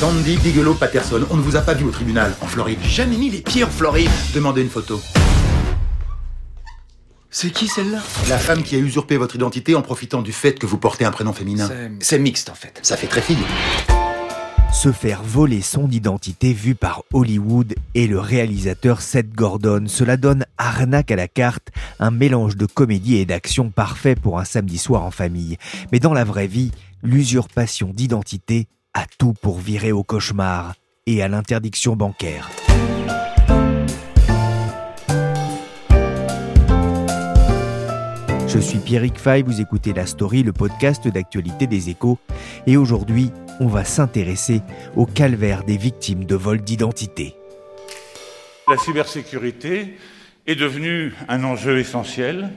Sandy Bigelow Patterson, on ne vous a pas vu au tribunal en Floride. Jamais mis les pieds en Floride. Demandez une photo. C'est qui celle-là? La femme qui a usurpé votre identité en profitant du fait que vous portez un prénom féminin. C'est mixte en fait. Ça fait très fille. Se faire voler son identité vu par Hollywood et le réalisateur Seth Gordon, cela donne arnaque à la carte, un mélange de comédie et d'action parfait pour un samedi soir en famille. Mais dans la vraie vie, l'usurpation d'identité a tout pour virer au cauchemar et à l'interdiction bancaire. Je suis Pierrick Fay, vous écoutez La Story, le podcast d'actualité des échos, et aujourd'hui, on va s'intéresser au calvaire des victimes de vol d'identité. La cybersécurité est devenue un enjeu essentiel,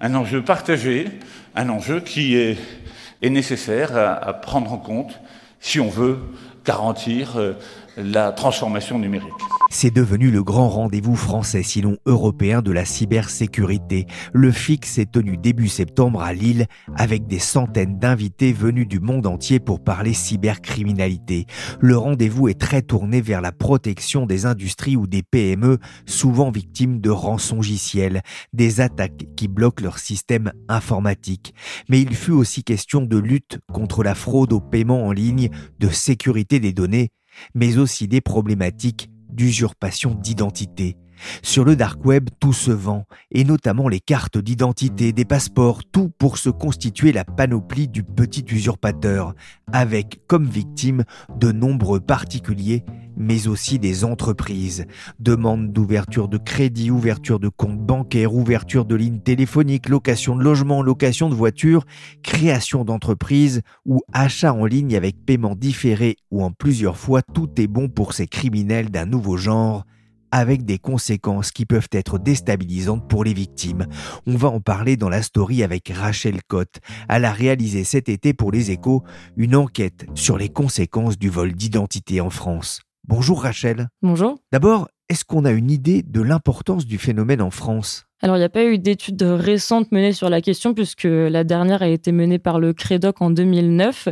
un enjeu partagé, un enjeu qui est, nécessaire à prendre en compte si on veut garantir euh, la transformation numérique. C'est devenu le grand rendez-vous français, sinon européen, de la cybersécurité. Le FIC s'est tenu début septembre à Lille avec des centaines d'invités venus du monde entier pour parler cybercriminalité. Le rendez-vous est très tourné vers la protection des industries ou des PME, souvent victimes de rançongiciels, des attaques qui bloquent leur système informatique. Mais il fut aussi question de lutte contre la fraude au paiement en ligne, de sécurité des données, mais aussi des problématiques d'usurpation d'identité. Sur le dark web, tout se vend, et notamment les cartes d'identité, des passeports, tout pour se constituer la panoplie du petit usurpateur, avec comme victimes de nombreux particuliers, mais aussi des entreprises. Demande d'ouverture de crédit, ouverture de compte bancaire, ouverture de ligne téléphonique, location de logement, location de voiture, création d'entreprise ou achat en ligne avec paiement différé ou en plusieurs fois, tout est bon pour ces criminels d'un nouveau genre avec des conséquences qui peuvent être déstabilisantes pour les victimes. On va en parler dans la story avec Rachel Cotte. Elle a réalisé cet été pour les échos une enquête sur les conséquences du vol d'identité en France. Bonjour Rachel. Bonjour. D'abord, est-ce qu'on a une idée de l'importance du phénomène en France? Alors, il n'y a pas eu d'études récentes menées sur la question, puisque la dernière a été menée par le Crédoc en 2009.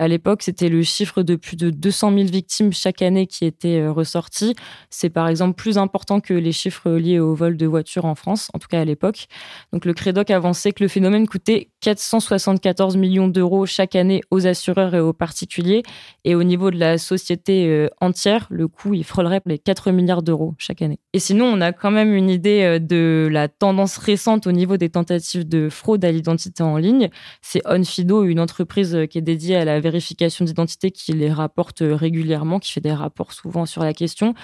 À l'époque, c'était le chiffre de plus de 200 000 victimes chaque année qui était euh, ressorti. C'est par exemple plus important que les chiffres liés au vol de voitures en France, en tout cas à l'époque. Donc le Crédoc avançait que le phénomène coûtait 474 millions d'euros chaque année aux assureurs et aux particuliers. Et au niveau de la société euh, entière, le coût, il frôlerait les 4 milliards d'euros chaque année. Et sinon, on a quand même une idée euh, de la tendance récente au niveau des tentatives de fraude à l'identité en ligne. C'est Onfido, une entreprise qui est dédiée à la vérification d'identité qui les rapporte régulièrement, qui fait des rapports souvent sur la question.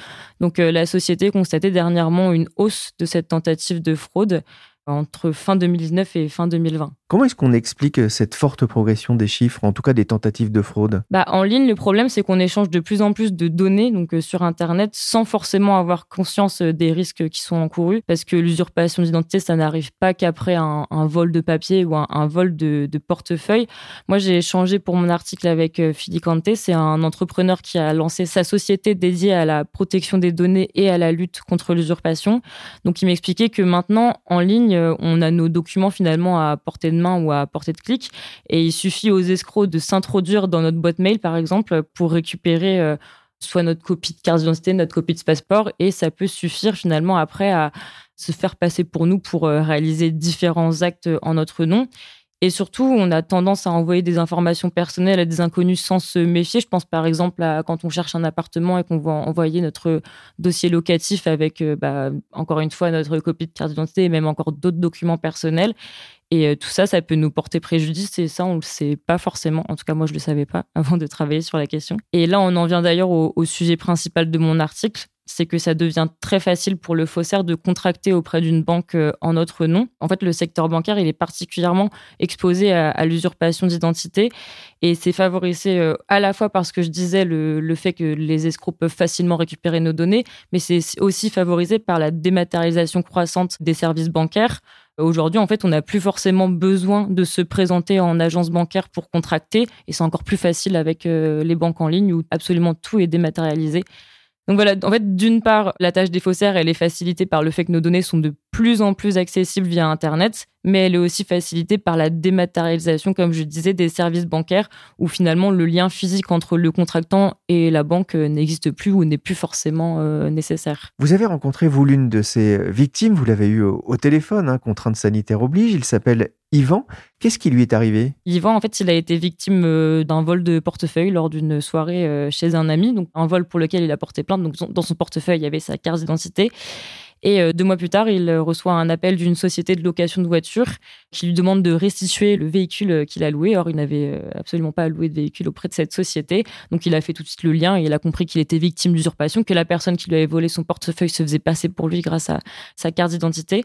Donc euh, la société constatait dernièrement une hausse de cette tentative de fraude entre fin 2019 et fin 2020. Comment est-ce qu'on explique euh, cette forte progression des chiffres, en tout cas des tentatives de fraude? Bah, En ligne, le problème, c'est qu'on échange de plus en plus de données donc, euh, sur Internet sans forcément avoir conscience euh, des risques qui sont encourus, parce que l'usurpation d'identité, ça n'arrive pas qu'après un, vol de papier ou un, vol de, portefeuille. Moi, j'ai échangé pour mon article avec Philippe Kanté, c'est un entrepreneur qui a lancé sa société dédiée à la protection des données et à la lutte contre l'usurpation. Donc, il m'expliquait que maintenant, en ligne, on a nos documents finalement à portée de ou à portée de clic. Et il suffit aux escrocs de s'introduire dans notre boîte mail, par exemple, pour récupérer euh, soit notre copie de carte d'identité, notre copie de passeport. Et ça peut suffire finalement après à se faire passer pour nous pour euh, réaliser différents actes en notre nom. Et surtout, on a tendance à envoyer des informations personnelles à des inconnus sans se méfier. Je pense par exemple à quand on cherche un appartement et qu'on va envoyer notre dossier locatif avec, euh, bah, encore une fois, notre copie de carte d'identité et même encore d'autres documents personnels. Et euh, tout ça, ça peut nous porter préjudice et ça, on ne le sait pas forcément. En tout cas, moi, je ne le savais pas avant de travailler sur la question. Et là, on en vient d'ailleurs au, sujet principal de mon article. C'est que ça devient très facile pour le faussaire de contracter auprès d'une banque euh, en notre nom. En fait, le secteur bancaire, il est particulièrement exposé à, l'usurpation d'identité et c'est favorisé euh, à la fois parce que je disais le, le, fait que les escrocs peuvent facilement récupérer nos données, mais c'est aussi favorisé par la dématérialisation croissante des services bancaires. Aujourd'hui, en fait, on n'a plus forcément besoin de se présenter en agence bancaire pour contracter, et c'est encore plus facile avec euh, les banques en ligne où absolument tout est dématérialisé. Donc voilà, en fait, d'une part, la tâche des faussaires, elle est facilitée par le fait que nos données sont de plus en plus accessibles via Internet, mais elle est aussi facilitée par la dématérialisation, comme je disais, des services bancaires, où finalement le lien physique entre le contractant et la banque euh, n'existe plus ou n'est plus forcément euh, nécessaire. Vous avez rencontré, vous, l'une de ces victimes, vous l'avez eu au, téléphone, hein, contrainte sanitaire oblige, il s'appelle Yvan, qu'est-ce qui lui est arrivé? Yvan, en fait, il a été victime euh, d'un vol de portefeuille lors d'une soirée euh, chez un ami, donc un vol pour lequel il a porté plainte. Donc, dans son portefeuille, il y avait sa carte d'identité. Et euh, deux mois plus tard, il reçoit un appel d'une société de location de voitures qui lui demande de restituer le véhicule qu'il a loué. Or, il n'avait absolument pas loué de véhicule auprès de cette société. Donc, il a fait tout de suite le lien et il a compris qu'il était victime d'usurpation, que la personne qui lui avait volé son portefeuille se faisait passer pour lui grâce à sa carte d'identité.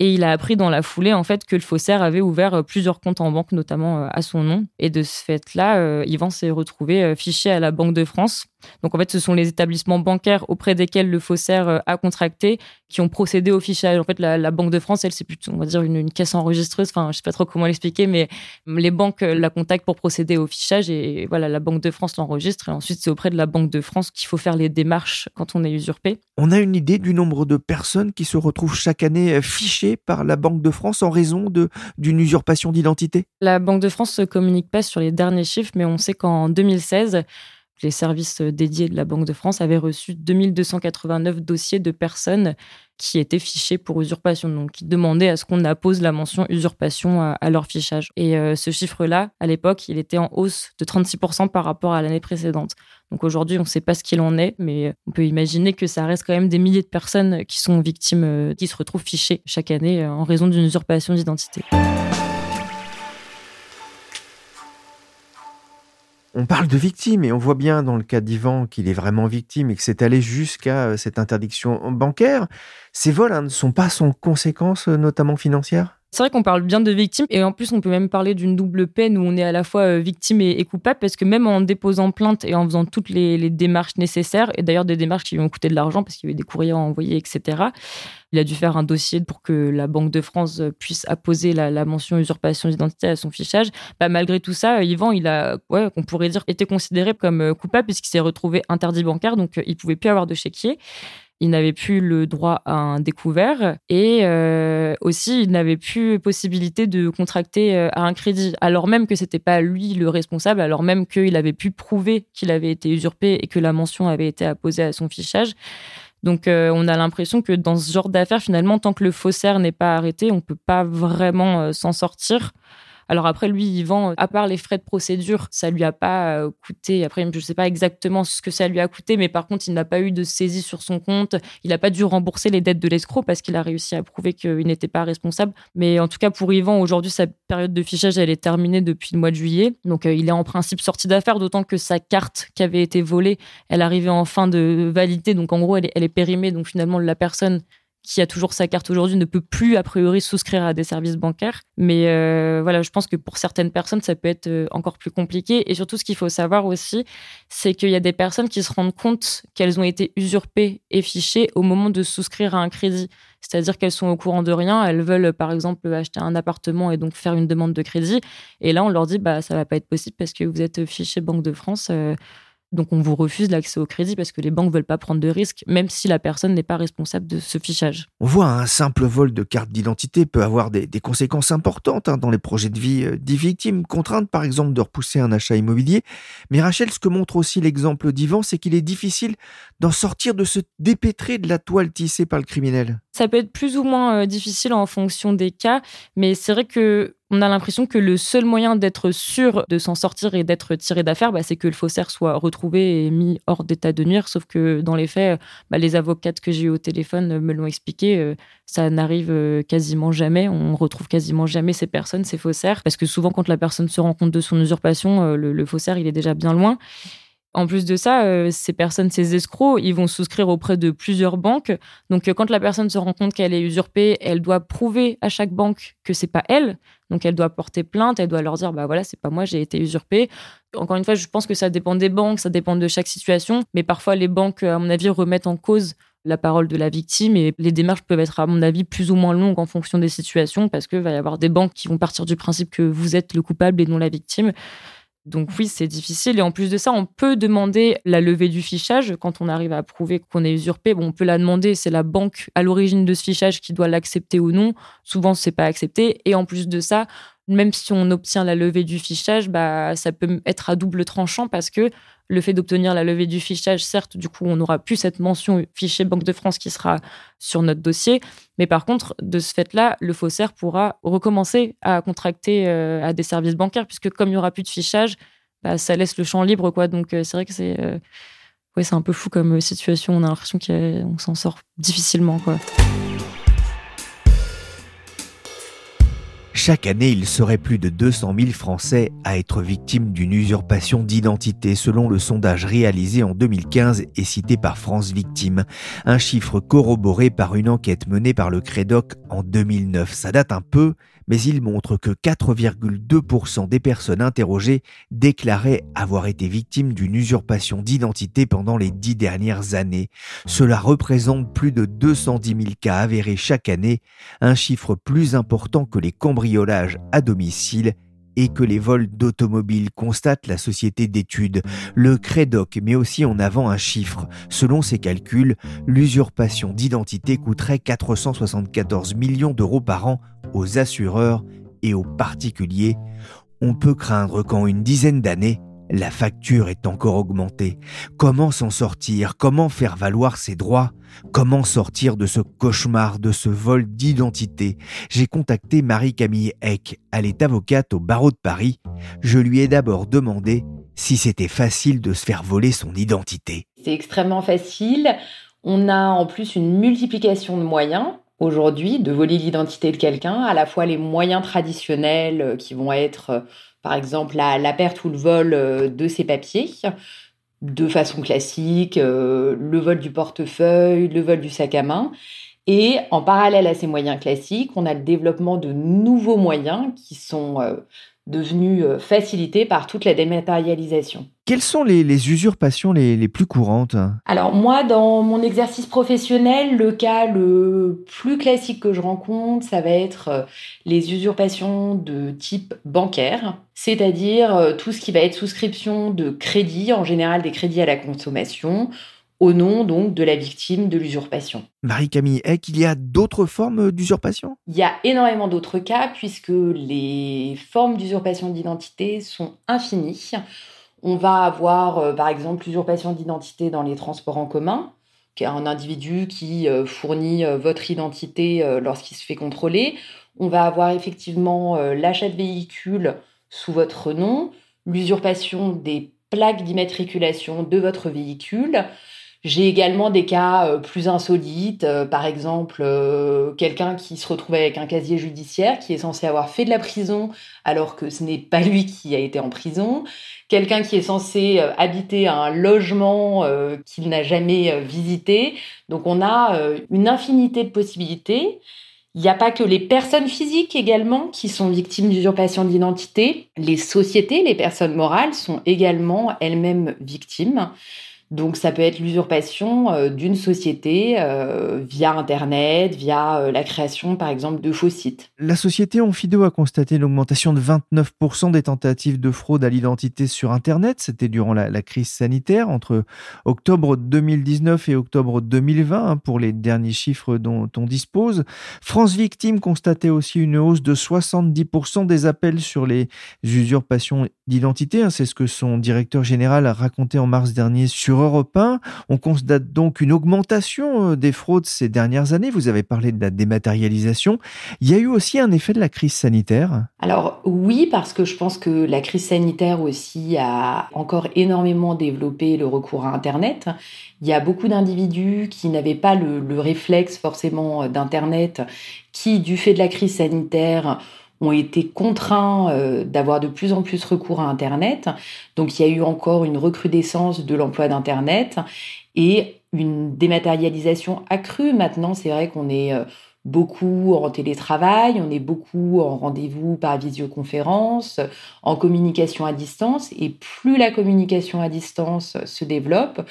Et il a appris dans la foulée en fait que le faussaire avait ouvert euh, plusieurs comptes en banque, notamment euh, à son nom. Et de ce fait-là, euh, Yvan s'est retrouvé fiché à la Banque de France. Donc en fait, ce sont les établissements bancaires auprès desquels le faussaire a contracté qui ont procédé au fichage. En fait, la, Banque de France, elle, c'est plutôt, on va dire, une, caisse enregistreuse. Enfin, je sais pas trop comment l'expliquer, mais les banques la contactent pour procéder au fichage et voilà, la Banque de France l'enregistre. Et ensuite, c'est auprès de la Banque de France qu'il faut faire les démarches quand on est usurpé. On a une idée du nombre de personnes qui se retrouvent chaque année fichées par la Banque de France en raison d'une usurpation d'identité? La Banque de France ne communique pas sur les derniers chiffres, mais on sait qu'en 2016, les services dédiés de la Banque de France avaient reçu 2289 dossiers de personnes qui étaient fichées pour usurpation, donc qui demandaient à ce qu'on appose la mention usurpation à, leur fichage. Et euh, ce chiffre-là, à l'époque, il était en hausse de 36% par rapport à l'année précédente. Donc aujourd'hui, on ne sait pas ce qu'il en est, mais on peut imaginer que ça reste quand même des milliers de personnes qui sont victimes, euh, qui se retrouvent fichées chaque année euh, en raison d'une usurpation d'identité. On parle de victime et on voit bien dans le cas d'Ivan qu'il est vraiment victime et que c'est allé jusqu'à euh, cette interdiction bancaire. Ces vols hein, ne sont pas sans conséquences, euh, notamment financières? C'est vrai qu'on parle bien de victime et en plus on peut même parler d'une double peine où on est à la fois euh, victime et, coupable parce que même en déposant plainte et en faisant toutes les, démarches nécessaires et d'ailleurs des démarches qui lui ont coûté de l'argent parce qu'il y avait des courriers à envoyer etc. Il a dû faire un dossier pour que la Banque de France puisse apposer la, mention usurpation d'identité à son fichage. Bah, malgré tout ça, Yvan, il a, pourrait dire, été considéré comme euh, coupable puisqu'il s'est retrouvé interdit bancaire, donc euh, il pouvait plus avoir de chéquier il n'avait plus le droit à un découvert et euh, aussi il n'avait plus possibilité de contracter euh, à un crédit. Alors même que c'était pas lui le responsable alors même qu'il avait pu prouver qu'il avait été usurpé et que la mention avait été apposée à son fichage. Donc euh, on a l'impression que dans ce genre d'affaires finalement tant que le faussaire n'est pas arrêté on peut pas vraiment s'en sortir alors après, lui, il vend, à part les frais de procédure, ça lui a pas euh, coûté. Après, je ne sais pas exactement ce que ça lui a coûté, mais par contre, il n'a pas eu de saisie sur son compte. Il n'a pas dû rembourser les dettes de l'escroc parce qu'il a réussi à prouver qu'il n'était pas responsable. Mais en tout cas, pour Yvan, aujourd'hui, sa période de fichage, elle est terminée depuis le mois de juillet. Donc, euh, il est en principe sorti d'affaires, d'autant que sa carte qui avait été volée, elle arrivait en fin de validité. Donc, en gros, elle est, elle est périmée. Donc, finalement, la personne qui a toujours sa carte aujourd'hui ne peut plus a priori souscrire à des services bancaires. Mais euh, voilà, je pense que pour certaines personnes, ça peut être euh, encore plus compliqué. Et surtout, ce qu'il faut savoir aussi, c'est qu'il y a des personnes qui se rendent compte qu'elles ont été usurpées et fichées au moment de souscrire à un crédit. C'est-à-dire qu'elles sont au courant de rien, elles veulent par exemple acheter un appartement et donc faire une demande de crédit. Et là, on leur dit, bah, ça va pas être possible parce que vous êtes fiché Banque de France. Euh, donc on vous refuse l'accès au crédit parce que les banques veulent pas prendre de risques, même si la personne n'est pas responsable de ce fichage. On voit un simple vol de carte d'identité peut avoir des, conséquences importantes hein, dans les projets de vie euh, des victimes, contraintes par exemple de repousser un achat immobilier. Mais Rachel, ce que montre aussi l'exemple d'Ivan, c'est qu'il est difficile d'en sortir, de se dépêtrer de la toile tissée par le criminel. Ça peut être plus ou moins euh, difficile en fonction des cas, mais c'est vrai que on a l'impression que le seul moyen d'être sûr de s'en sortir et d'être tiré d'affaire, bah, c'est que le faussaire soit retrouvé et mis hors d'état de nuire. Sauf que dans les faits, bah, les avocates que j'ai eu au téléphone me l'ont expliqué, euh, ça n'arrive euh, quasiment jamais. On retrouve quasiment jamais ces personnes, ces faussaires, parce que souvent quand la personne se rend compte de son usurpation, le, faussaire il est déjà bien loin. En plus de ça, euh, ces personnes, ces escrocs, ils vont souscrire auprès de plusieurs banques. Donc, euh, quand la personne se rend compte qu'elle est usurpée, elle doit prouver à chaque banque que c'est pas elle. Donc, elle doit porter plainte, elle doit leur dire, bah voilà, c'est pas moi, j'ai été usurpée. Encore une fois, je pense que ça dépend des banques, ça dépend de chaque situation. Mais parfois, les banques, à mon avis, remettent en cause la parole de la victime et les démarches peuvent être, à mon avis, plus ou moins longues en fonction des situations parce qu'il va y avoir des banques qui vont partir du principe que vous êtes le coupable et non la victime. Donc oui, c'est difficile. Et en plus de ça, on peut demander la levée du fichage quand on arrive à prouver qu'on est usurpé. Bon, on peut la demander. C'est la banque à l'origine de ce fichage qui doit l'accepter ou non. Souvent, c'est pas accepté. Et en plus de ça, même si on obtient la levée du fichage, bah, ça peut être à double tranchant parce que le fait d'obtenir la levée du fichage, certes, du coup, on n'aura plus cette mention fichier Banque de France qui sera sur notre dossier. Mais par contre, de ce fait-là, le faussaire pourra recommencer à contracter euh, à des services bancaires, puisque comme il n'y aura plus de fichage, bah, ça laisse le champ libre. quoi. Donc, euh, c'est vrai que c'est euh, ouais, un peu fou comme situation. On a l'impression qu'on s'en sort difficilement. quoi. Chaque année, il serait plus de 200 000 Français à être victimes d'une usurpation d'identité selon le sondage réalisé en 2015 et cité par France Victimes. Un chiffre corroboré par une enquête menée par le Crédoc en 2009. Ça date un peu, mais il montre que 4,2% des personnes interrogées déclaraient avoir été victimes d'une usurpation d'identité pendant les dix dernières années. Cela représente plus de 210 000 cas avérés chaque année, un chiffre plus important que les cambriolages à domicile et que les vols d'automobiles constate la société d'études. Le Crédoc met aussi en avant un chiffre. Selon ses calculs, l'usurpation d'identité coûterait 474 millions d'euros par an aux assureurs et aux particuliers. On peut craindre qu'en une dizaine d'années, la facture est encore augmentée. Comment s'en sortir? Comment faire valoir ses droits? Comment sortir de ce cauchemar, de ce vol d'identité? J'ai contacté Marie-Camille Eck. Elle est avocate au barreau de Paris. Je lui ai d'abord demandé si c'était facile de se faire voler son identité. C'est extrêmement facile. On a en plus une multiplication de moyens aujourd'hui de voler l'identité de quelqu'un, à la fois les moyens traditionnels qui vont être par exemple la, perte ou le vol euh, de ses papiers de façon classique, euh, le vol du portefeuille, le vol du sac à main. Et en parallèle à ces moyens classiques, on a le développement de nouveaux moyens qui sont euh, devenus facilités par toute la dématérialisation. Quelles sont les, usurpations les, plus courantes? Alors moi, dans mon exercice professionnel, le cas le plus classique que je rencontre, ça va être euh, les usurpations de type bancaire, c'est-à-dire euh, tout ce qui va être souscription de crédits, en général des crédits à la consommation, au nom donc de la victime de l'usurpation. Marie-Camille est il y a d'autres formes d'usurpation? Il y a énormément d'autres cas puisque les formes d'usurpation d'identité sont infinies. On va avoir, euh, par exemple, l'usurpation d'identité dans les transports en commun, qui est un individu qui euh, fournit euh, votre identité lorsqu'il se fait contrôler. On va avoir effectivement l'achat de véhicules sous votre nom, l'usurpation des plaques d'immatriculation de votre véhicule, j'ai également des cas euh, plus insolites, euh, par exemple euh, quelqu'un qui se retrouve avec un casier judiciaire qui est censé avoir fait de la prison alors que ce n'est pas lui qui a été en prison, quelqu'un qui est censé habiter un logement qu'il n'a jamais visité. Donc on a une infinité de possibilités. Il n'y a pas que les personnes physiques également qui sont victimes d'usurpation d'identité. Les sociétés, les personnes morales sont également elles-mêmes victimes. Donc ça peut être l'usurpation euh, d'une société euh, via Internet, via euh, la création par exemple de faux sites. La société Onfido a constaté une augmentation de 29% des tentatives de fraude à l'identité sur Internet. C'était durant la, crise sanitaire entre octobre 2019 et octobre 2020 hein, pour les derniers chiffres dont on dispose. France Victime constatait aussi une hausse de 70% des appels sur les usurpations d'identité. Hein. C'est ce que son directeur général a raconté en mars dernier sur Europe 1. On constate donc une augmentation euh, des fraudes ces dernières années. Vous avez parlé de la dématérialisation. Il y a eu aussi un effet de la crise sanitaire Alors oui, parce que je pense que la crise sanitaire aussi a encore énormément développé le recours à Internet. Il y a beaucoup d'individus qui n'avaient pas le, le réflexe forcément d'Internet, qui, du fait de la crise sanitaire, ont été contraints euh, d'avoir de plus en plus recours à Internet. Donc il y a eu encore une recrudescence de l'emploi d'Internet et une dématérialisation accrue. Maintenant, c'est vrai qu'on est euh, beaucoup en télétravail, on est beaucoup en rendez-vous par visioconférence, en communication à distance. Et plus la communication à distance se développe,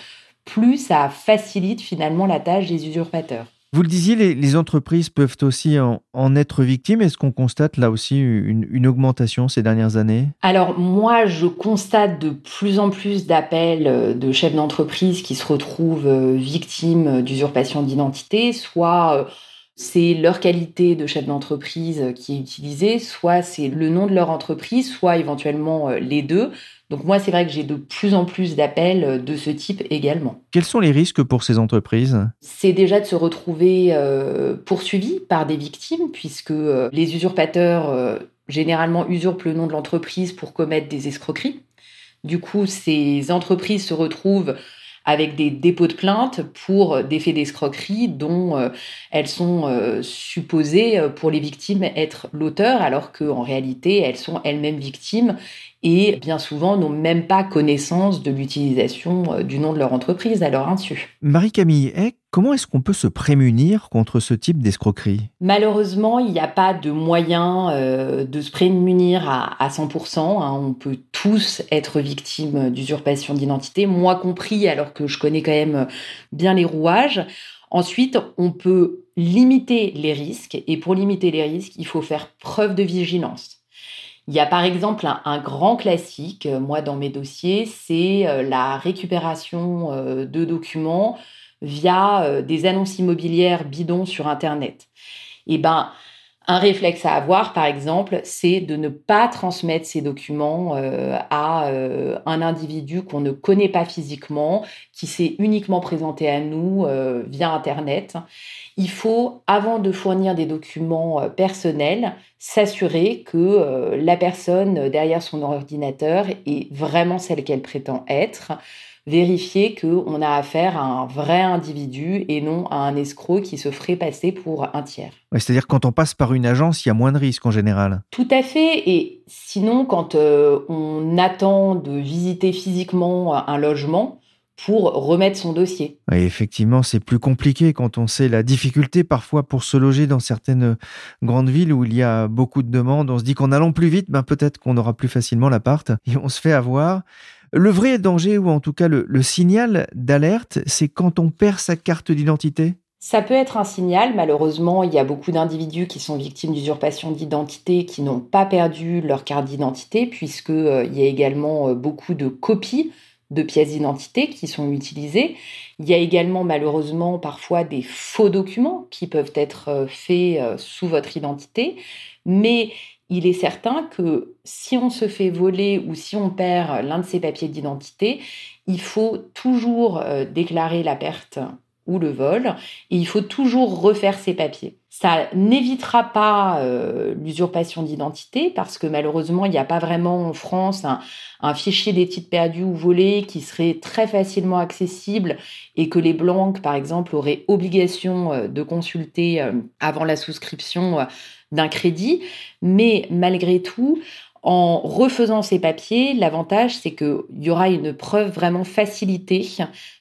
plus ça facilite finalement la tâche des usurpateurs. Vous le disiez, les, entreprises peuvent aussi en, être victimes. Est-ce qu'on constate là aussi une, augmentation ces dernières années? Alors moi, je constate de plus en plus d'appels euh, de chefs d'entreprise qui se retrouvent euh, victimes d'usurpation d'identité, soit euh, c'est leur qualité de chef d'entreprise qui est utilisée, soit c'est le nom de leur entreprise, soit éventuellement les deux. Donc moi, c'est vrai que j'ai de plus en plus d'appels euh, de ce type également. Quels sont les risques pour ces entreprises? C'est déjà de se retrouver euh, poursuivis par des victimes, puisque euh, les usurpateurs généralement usurpent le nom de l'entreprise pour commettre des escroqueries. Du coup, ces entreprises se retrouvent avec des dépôts de plainte pour des faits d'escroquerie dont elles sont supposées pour les victimes être l'auteur alors qu'en réalité elles sont elles-mêmes victimes et bien souvent n'ont même pas connaissance de l'utilisation euh, du nom de leur entreprise à leur insu. Marie-Camille comment est-ce qu'on peut se prémunir contre ce type d'escroquerie? Malheureusement, il n'y a pas de moyen euh, de se prémunir à, 100%. Hein. On peut tous être victimes d'usurpation d'identité, moi compris, alors que je connais quand même bien les rouages. Ensuite, on peut limiter les risques et pour limiter les risques, il faut faire preuve de vigilance. Il y a par exemple un, grand classique, euh, moi dans mes dossiers, c'est euh, la récupération euh, de documents via des annonces immobilières bidons sur Internet. Et eh ben, un réflexe à avoir, par exemple, c'est de ne pas transmettre ces documents à un individu qu'on ne connaît pas physiquement, qui s'est uniquement présenté à nous via Internet. Il faut, avant de fournir des documents euh, personnels, s'assurer que euh, la personne derrière son ordinateur est vraiment celle qu'elle prétend être, vérifier qu'on a affaire à un vrai individu et non à un escroc qui se ferait passer pour un tiers. C'est-à-dire quand on passe par une agence, il y a moins de risques en général. Tout à fait. Et sinon, quand euh, on attend de visiter physiquement un logement, pour remettre son dossier. effectivement, c'est plus compliqué quand on sait la difficulté parfois pour se loger dans certaines grandes villes où il y a beaucoup de demandes. On se dit qu'en allant plus vite, ben peut-être qu'on aura plus facilement l'appart et on se fait avoir. Le vrai danger, ou en tout cas le, signal d'alerte, c'est quand on perd sa carte d'identité ça peut être un signal. Malheureusement, il y a beaucoup d'individus qui sont victimes d'usurpation d'identité qui n'ont pas perdu leur carte d'identité, puisqu'il euh, y a également euh, beaucoup de copies de pièces d'identité qui sont utilisées. Il y a également malheureusement parfois des faux documents qui peuvent être euh, faits sous votre identité, mais il est certain que si on se fait voler ou si on perd l'un de ces papiers d'identité, il faut toujours euh, déclarer la perte ou le vol, et il faut toujours refaire ses papiers. Ça n'évitera pas euh, l'usurpation d'identité parce que malheureusement, il n'y a pas vraiment en France un, fichier des titres perdus ou volés qui serait très facilement accessible et que les banques, par exemple, auraient obligation euh, de consulter euh, avant la souscription d'un crédit. Mais malgré tout, en refaisant ces papiers, l'avantage, c'est qu'il y aura une preuve vraiment facilitée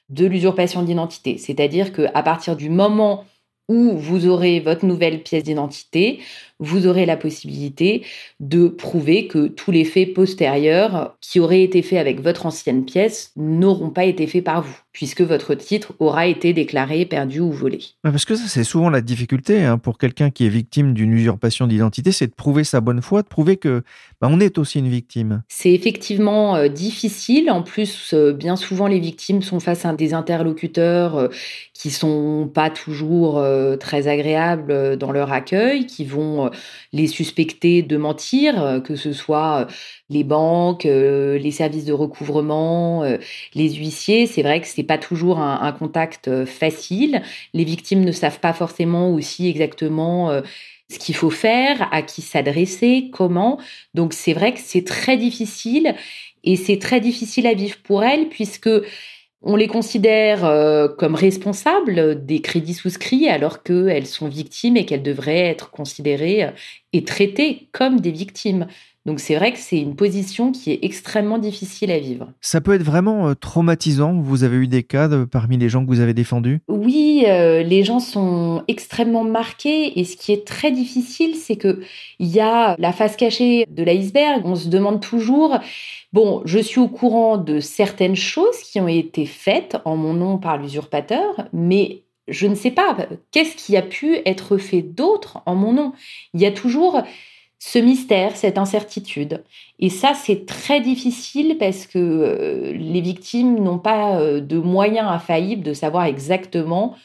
de l'usurpation d'identité. C'est-à-dire qu'à partir du moment où vous aurez votre nouvelle pièce d'identité, vous aurez la possibilité de prouver que tous les faits postérieurs qui auraient été faits avec votre ancienne pièce n'auront pas été faits par vous, puisque votre titre aura été déclaré perdu ou volé. Parce que ça, c'est souvent la difficulté hein, pour quelqu'un qui est victime d'une usurpation d'identité, c'est de prouver sa bonne foi, de prouver que bah, on est aussi une victime. C'est effectivement euh, difficile. En plus, euh, bien souvent, les victimes sont face à des interlocuteurs euh, qui sont pas toujours très agréables dans leur accueil, qui vont les suspecter de mentir, euh, que ce soit euh, les banques, euh, les services de recouvrement, les huissiers. C'est vrai que c'est pas toujours un, contact facile. Les victimes ne savent pas forcément aussi exactement ce qu'il faut faire, à qui s'adresser, comment. Donc c'est vrai que c'est très difficile et c'est très difficile à vivre pour elles puisque On les considère euh, comme responsables des crédits souscrits alors qu'elles sont victimes et qu'elles devraient être considérées et traitées comme des victimes. Donc c'est vrai que c'est une position qui est extrêmement difficile à vivre. Ça peut être vraiment euh, traumatisant. Vous avez eu des cas parmi les gens que vous avez défendus? Oui, les gens sont extrêmement marqués et ce qui est très difficile, c'est que il y a la face cachée de l'iceberg. On se demande toujours Bon, je suis au courant de certaines choses qui ont été faites en mon nom par l'usurpateur, mais je ne sais pas qu'est-ce qui a pu être fait d'autre en mon nom? Il y a toujours ce mystère, cette incertitude. Et ça, c'est très difficile parce que euh, les victimes n'ont pas euh, de moyens infaillibles de savoir exactement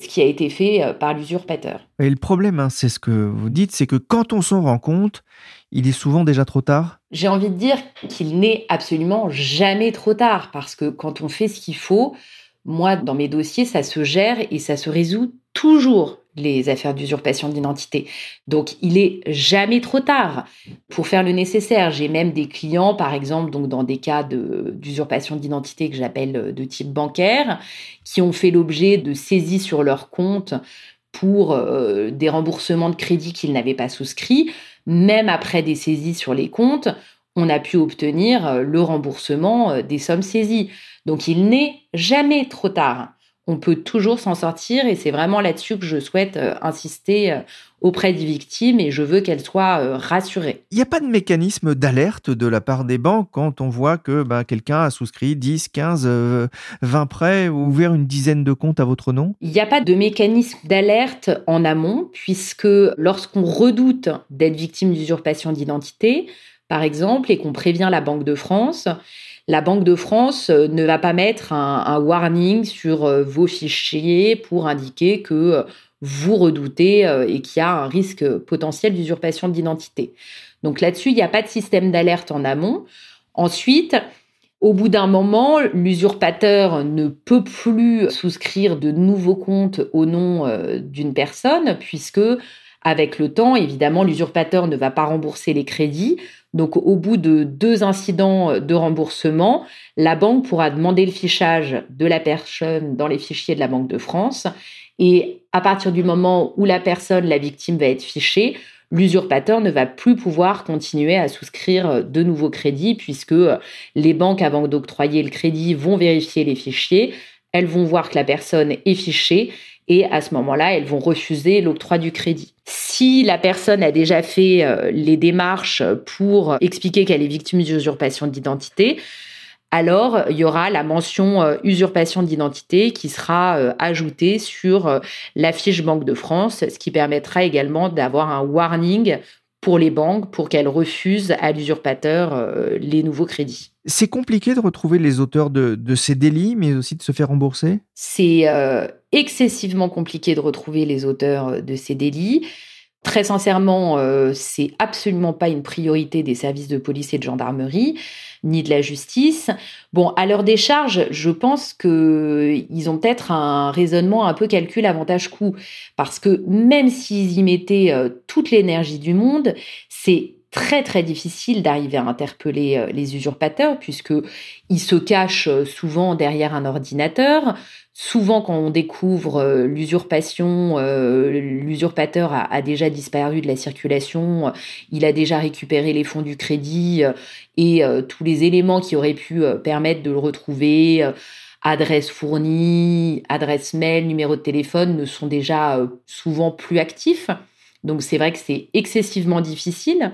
ce qui a été fait euh, par l'usurpateur. Et le problème, hein, c'est ce que vous dites, c'est que quand on s'en rend compte, il est souvent déjà trop tard J'ai envie de dire qu'il n'est absolument jamais trop tard, parce que quand on fait ce qu'il faut, moi, dans mes dossiers, ça se gère et ça se résout toujours les affaires d'usurpation d'identité. Donc, il est jamais trop tard pour faire le nécessaire. J'ai même des clients, par exemple, donc dans des cas d'usurpation d'identité que j'appelle de type bancaire, qui ont fait l'objet de saisies sur leur compte pour euh, des remboursements de crédit qu'ils n'avaient pas souscrits même après des saisies sur les comptes, on a pu obtenir euh, le remboursement euh, des sommes saisies. Donc il n'est jamais trop tard. On peut toujours s'en sortir et c'est vraiment là-dessus que je souhaite euh, insister auprès des victimes et je veux qu'elles soient rassurées. Il n'y a pas de mécanisme d'alerte de la part des banques quand on voit que bah, quelqu'un a souscrit 10, 15, 20 prêts ou ouvert une dizaine de comptes à votre nom? Il n'y a pas de mécanisme d'alerte en amont puisque lorsqu'on redoute d'être victime d'usurpation d'identité, par exemple, et qu'on prévient la Banque de France, la Banque de France euh, ne va pas mettre un, warning sur euh, vos fichiers pour indiquer que euh, vous redoutez et qu'il y a un risque potentiel d'usurpation d'identité. Donc là-dessus, il n'y a pas de système d'alerte en amont. Ensuite, au bout d'un moment, l'usurpateur ne peut plus souscrire de nouveaux comptes au nom d'une personne puisque avec le temps, évidemment, l'usurpateur ne va pas rembourser les crédits. Donc, au bout de deux incidents de remboursement, la banque pourra demander le fichage de la personne dans les fichiers de la Banque de France. Et à partir du moment où la personne, la victime, va être fichée, l'usurpateur ne va plus pouvoir continuer à souscrire de nouveaux crédits puisque les banques, avant d'octroyer le crédit, vont vérifier les fichiers. Elles vont voir que la personne est fichée et à ce moment-là, elles vont refuser l'octroi du crédit. Si la personne a déjà fait euh, les démarches pour expliquer qu'elle est victime d'usurpation d'identité, alors il y aura la mention euh, usurpation d'identité qui sera euh, ajoutée sur la fiche Banque de France, ce qui permettra également d'avoir un warning pour les banques pour qu'elles refusent à l'usurpateur les nouveaux crédits. C'est compliqué de retrouver les auteurs de, ces délits, mais aussi de se faire rembourser? C'est excessivement compliqué de retrouver les auteurs euh, de ces délits. Très sincèrement, euh, c'est absolument pas une priorité des services de police et de gendarmerie, ni de la justice. Bon, à leur décharge, je pense qu'ils ont peut-être un raisonnement un peu calcul avantage-coût, parce que même s'ils y mettaient euh, toute l'énergie du monde, c'est très très difficile d'arriver à interpeller euh, les usurpateurs puisque ils se cachent euh, souvent derrière un ordinateur. Souvent, quand on découvre euh, l'usurpation, l'usurpateur a, déjà disparu de la circulation, il a déjà récupéré les fonds du crédit et tous les éléments qui auraient pu permettre de le retrouver, adresse fournie, adresse mail, numéro de téléphone, ne sont déjà souvent plus actifs. Donc c'est vrai que c'est excessivement difficile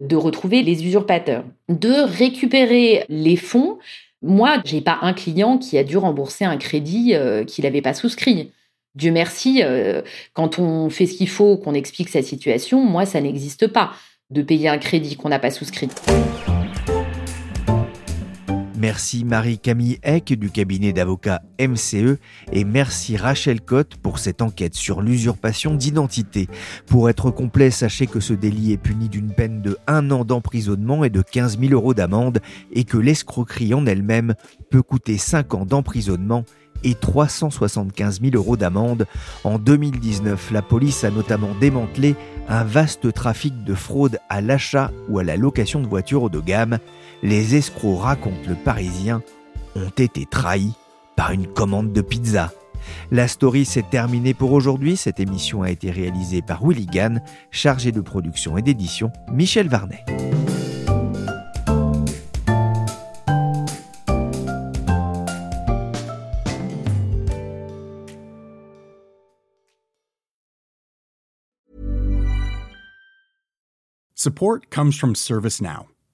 de retrouver les usurpateurs, de récupérer les fonds. Moi, j'ai pas un client qui a dû rembourser un crédit euh, qu'il n'avait pas souscrit. Dieu merci, euh, quand on fait ce qu'il faut, qu'on explique sa situation, moi, ça n'existe pas de payer un crédit qu'on n'a pas souscrit. Merci Marie-Camille Eck du cabinet d'avocats MCE et merci Rachel Cotte pour cette enquête sur l'usurpation d'identité. Pour être complet, sachez que ce délit est puni d'une peine de 1 an d'emprisonnement et de 15 000 euros d'amende et que l'escroquerie en elle-même peut coûter 5 ans d'emprisonnement et 375 000 euros d'amende. En 2019, la police a notamment démantelé un vaste trafic de fraude à l'achat ou à la location de voitures haut de gamme les escrocs racontent le Parisien ont été trahis par une commande de pizza. La story s'est terminée pour aujourd'hui. Cette émission a été réalisée par Willy chargé de production et d'édition Michel Varnet. Support comes from ServiceNow,